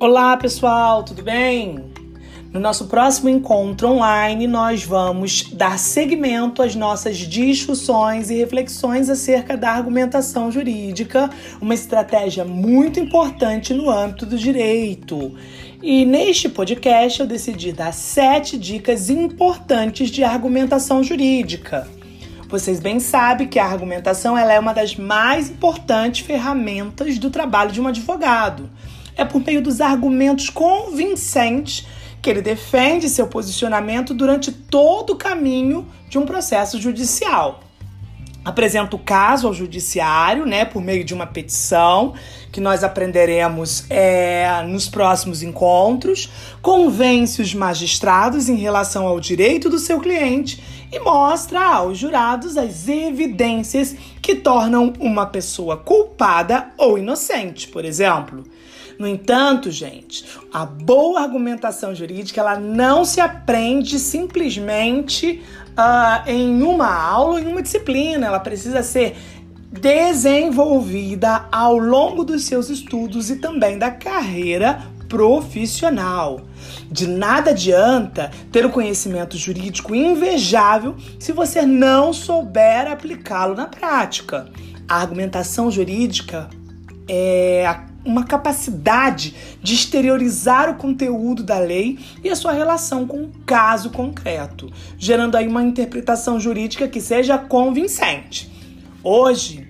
Olá pessoal, tudo bem? No nosso próximo encontro online, nós vamos dar seguimento às nossas discussões e reflexões acerca da argumentação jurídica, uma estratégia muito importante no âmbito do direito. E neste podcast eu decidi dar sete dicas importantes de argumentação jurídica. Vocês bem sabem que a argumentação ela é uma das mais importantes ferramentas do trabalho de um advogado é por meio dos argumentos convincentes que ele defende seu posicionamento durante todo o caminho de um processo judicial. Apresenta o caso ao judiciário, né, por meio de uma petição, que nós aprenderemos é, nos próximos encontros, convence os magistrados em relação ao direito do seu cliente e mostra aos jurados as evidências que tornam uma pessoa culpada ou inocente, por exemplo. No entanto, gente, a boa argumentação jurídica ela não se aprende simplesmente uh, em uma aula ou em uma disciplina. Ela precisa ser desenvolvida ao longo dos seus estudos e também da carreira profissional. De nada adianta ter o um conhecimento jurídico invejável se você não souber aplicá-lo na prática. A argumentação jurídica é a uma capacidade de exteriorizar o conteúdo da lei e a sua relação com um caso concreto, gerando aí uma interpretação jurídica que seja convincente. Hoje,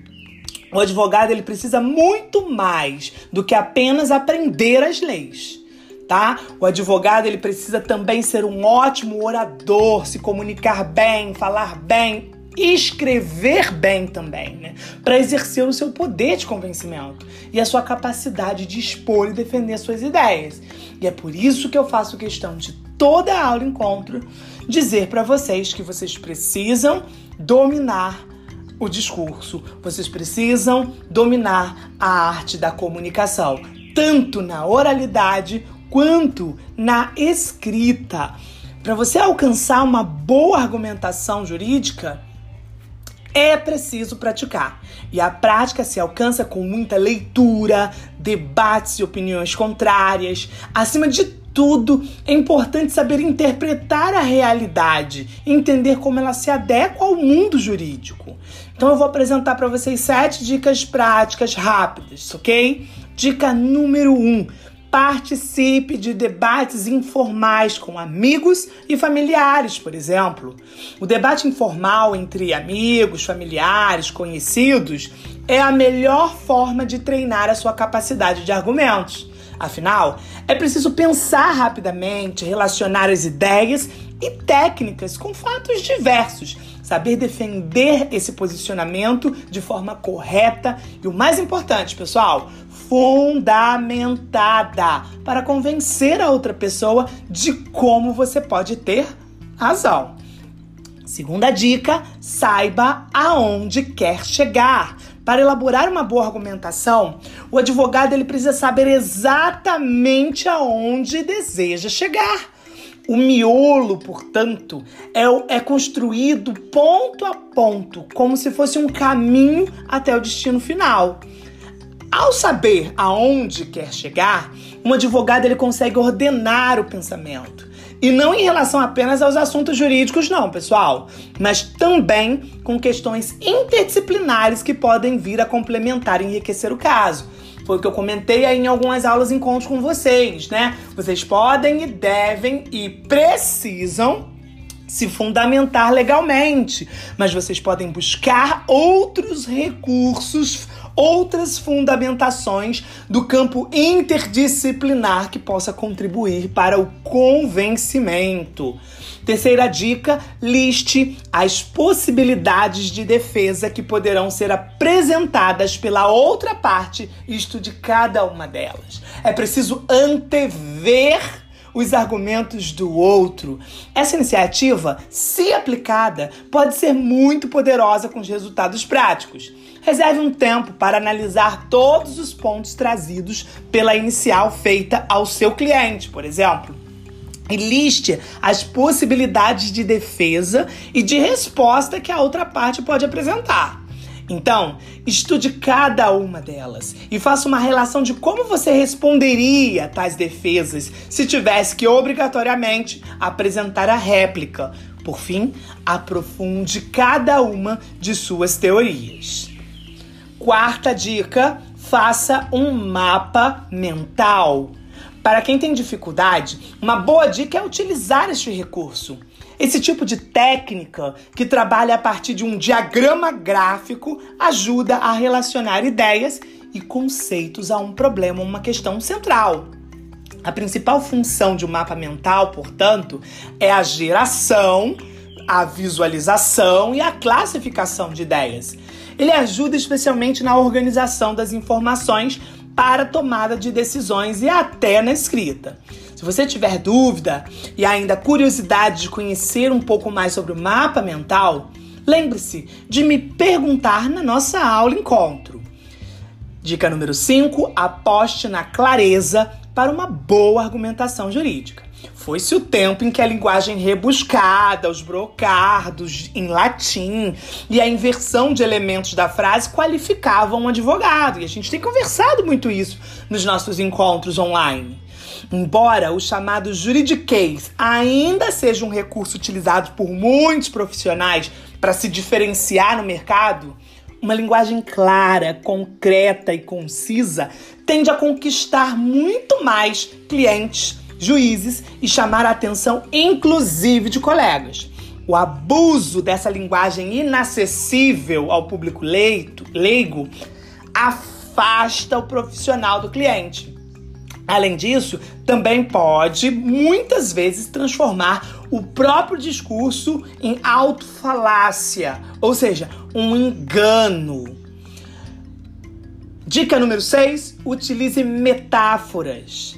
o advogado ele precisa muito mais do que apenas aprender as leis. Tá? O advogado ele precisa também ser um ótimo orador, se comunicar bem, falar bem, escrever bem também, né? Para exercer o seu poder de convencimento e a sua capacidade de expor e defender suas ideias. E é por isso que eu faço questão de toda a aula encontro dizer para vocês que vocês precisam dominar o discurso, vocês precisam dominar a arte da comunicação, tanto na oralidade quanto na escrita. Para você alcançar uma boa argumentação jurídica, é preciso praticar. E a prática se alcança com muita leitura, debates e opiniões contrárias. Acima de tudo, é importante saber interpretar a realidade, entender como ela se adequa ao mundo jurídico. Então eu vou apresentar para vocês sete dicas práticas rápidas, ok? Dica número um: Participe de debates informais com amigos e familiares, por exemplo. O debate informal entre amigos, familiares, conhecidos é a melhor forma de treinar a sua capacidade de argumentos. Afinal, é preciso pensar rapidamente, relacionar as ideias e técnicas com fatos diversos, saber defender esse posicionamento de forma correta e o mais importante, pessoal, fundamentada para convencer a outra pessoa de como você pode ter razão. Segunda dica: saiba aonde quer chegar. Para elaborar uma boa argumentação, o advogado ele precisa saber exatamente aonde deseja chegar. O miolo, portanto, é, é construído ponto a ponto, como se fosse um caminho até o destino final. Ao saber aonde quer chegar, um advogado ele consegue ordenar o pensamento. E não em relação apenas aos assuntos jurídicos, não, pessoal, mas também com questões interdisciplinares que podem vir a complementar e enriquecer o caso. Foi o que eu comentei aí em algumas aulas encontros com vocês, né? Vocês podem e devem e precisam se fundamentar legalmente, mas vocês podem buscar outros recursos outras fundamentações do campo interdisciplinar que possa contribuir para o convencimento. Terceira dica: liste as possibilidades de defesa que poderão ser apresentadas pela outra parte, isto de cada uma delas. É preciso antever os argumentos do outro. Essa iniciativa, se aplicada, pode ser muito poderosa com os resultados práticos. Reserve um tempo para analisar todos os pontos trazidos pela inicial feita ao seu cliente, por exemplo. E liste as possibilidades de defesa e de resposta que a outra parte pode apresentar. Então, estude cada uma delas e faça uma relação de como você responderia tais defesas se tivesse que obrigatoriamente apresentar a réplica. Por fim, aprofunde cada uma de suas teorias. Quarta dica: faça um mapa mental. Para quem tem dificuldade, uma boa dica é utilizar este recurso. Esse tipo de técnica, que trabalha a partir de um diagrama gráfico, ajuda a relacionar ideias e conceitos a um problema, uma questão central. A principal função de um mapa mental, portanto, é a geração, a visualização e a classificação de ideias. Ele ajuda especialmente na organização das informações para tomada de decisões e até na escrita. Se você tiver dúvida e ainda curiosidade de conhecer um pouco mais sobre o mapa mental, lembre-se de me perguntar na nossa aula encontro. Dica número 5: aposte na clareza para uma boa argumentação jurídica. Foi-se o tempo em que a linguagem rebuscada, os brocardos em latim e a inversão de elementos da frase qualificavam um advogado. E a gente tem conversado muito isso nos nossos encontros online. Embora o chamado juridiquês ainda seja um recurso utilizado por muitos profissionais para se diferenciar no mercado, uma linguagem clara, concreta e concisa tende a conquistar muito mais clientes juízes e chamar a atenção, inclusive, de colegas. O abuso dessa linguagem inacessível ao público leito, leigo afasta o profissional do cliente. Além disso, também pode muitas vezes transformar o próprio discurso em autofalácia, ou seja, um engano. Dica número 6: utilize metáforas.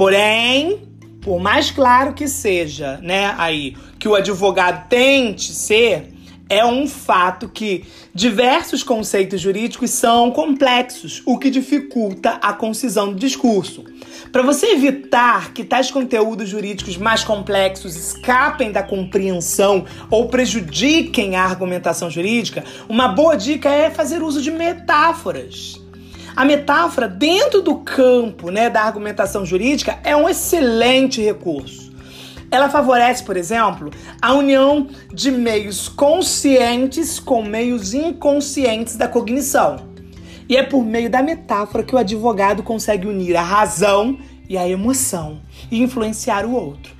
Porém, por mais claro que seja, né, aí, que o advogado tente ser, é um fato que diversos conceitos jurídicos são complexos, o que dificulta a concisão do discurso. Para você evitar que tais conteúdos jurídicos mais complexos escapem da compreensão ou prejudiquem a argumentação jurídica, uma boa dica é fazer uso de metáforas. A metáfora dentro do campo né, da argumentação jurídica é um excelente recurso. Ela favorece, por exemplo, a união de meios conscientes com meios inconscientes da cognição. E é por meio da metáfora que o advogado consegue unir a razão e a emoção e influenciar o outro.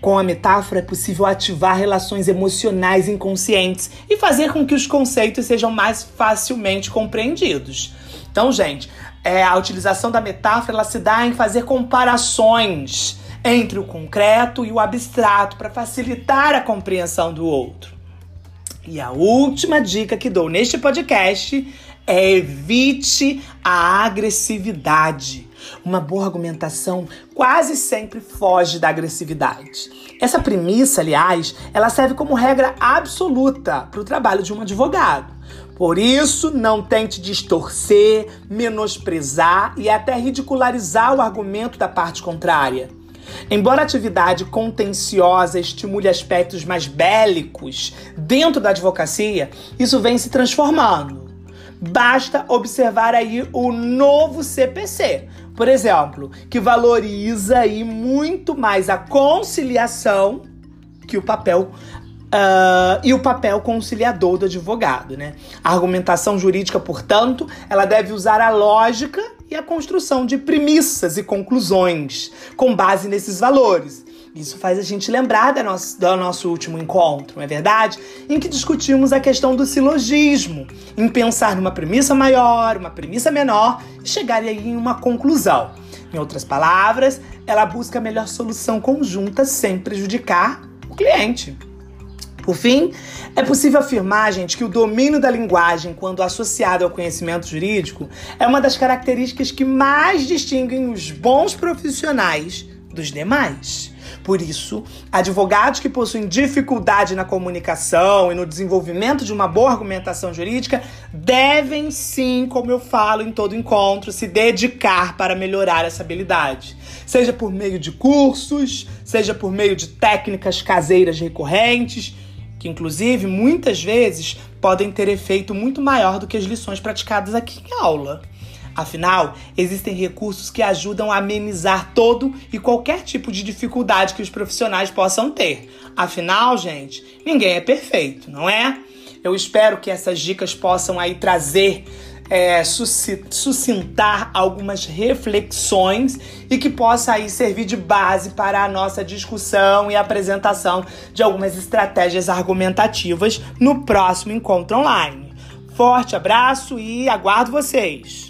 Com a metáfora é possível ativar relações emocionais inconscientes e fazer com que os conceitos sejam mais facilmente compreendidos. Então, gente, é, a utilização da metáfora ela se dá em fazer comparações entre o concreto e o abstrato para facilitar a compreensão do outro. E a última dica que dou neste podcast é evite a agressividade. Uma boa argumentação quase sempre foge da agressividade. Essa premissa, aliás, ela serve como regra absoluta para o trabalho de um advogado. Por isso, não tente distorcer, menosprezar e até ridicularizar o argumento da parte contrária. Embora a atividade contenciosa estimule aspectos mais bélicos dentro da advocacia, isso vem se transformando. Basta observar aí o novo CPC, por exemplo, que valoriza aí muito mais a conciliação que o papel Uh, e o papel conciliador do advogado, né? A argumentação jurídica, portanto, ela deve usar a lógica e a construção de premissas e conclusões com base nesses valores. Isso faz a gente lembrar do nosso, do nosso último encontro, não é verdade? Em que discutimos a questão do silogismo, em pensar numa premissa maior, uma premissa menor e chegar em uma conclusão. Em outras palavras, ela busca a melhor solução conjunta sem prejudicar o cliente. Por fim, é possível afirmar, gente, que o domínio da linguagem, quando associado ao conhecimento jurídico, é uma das características que mais distinguem os bons profissionais dos demais. Por isso, advogados que possuem dificuldade na comunicação e no desenvolvimento de uma boa argumentação jurídica devem sim, como eu falo em todo encontro, se dedicar para melhorar essa habilidade. Seja por meio de cursos, seja por meio de técnicas caseiras recorrentes que inclusive muitas vezes podem ter efeito muito maior do que as lições praticadas aqui em aula. Afinal, existem recursos que ajudam a amenizar todo e qualquer tipo de dificuldade que os profissionais possam ter. Afinal, gente, ninguém é perfeito, não é? Eu espero que essas dicas possam aí trazer é, sucintar algumas reflexões e que possa aí servir de base para a nossa discussão e apresentação de algumas estratégias argumentativas no próximo encontro online. Forte abraço e aguardo vocês!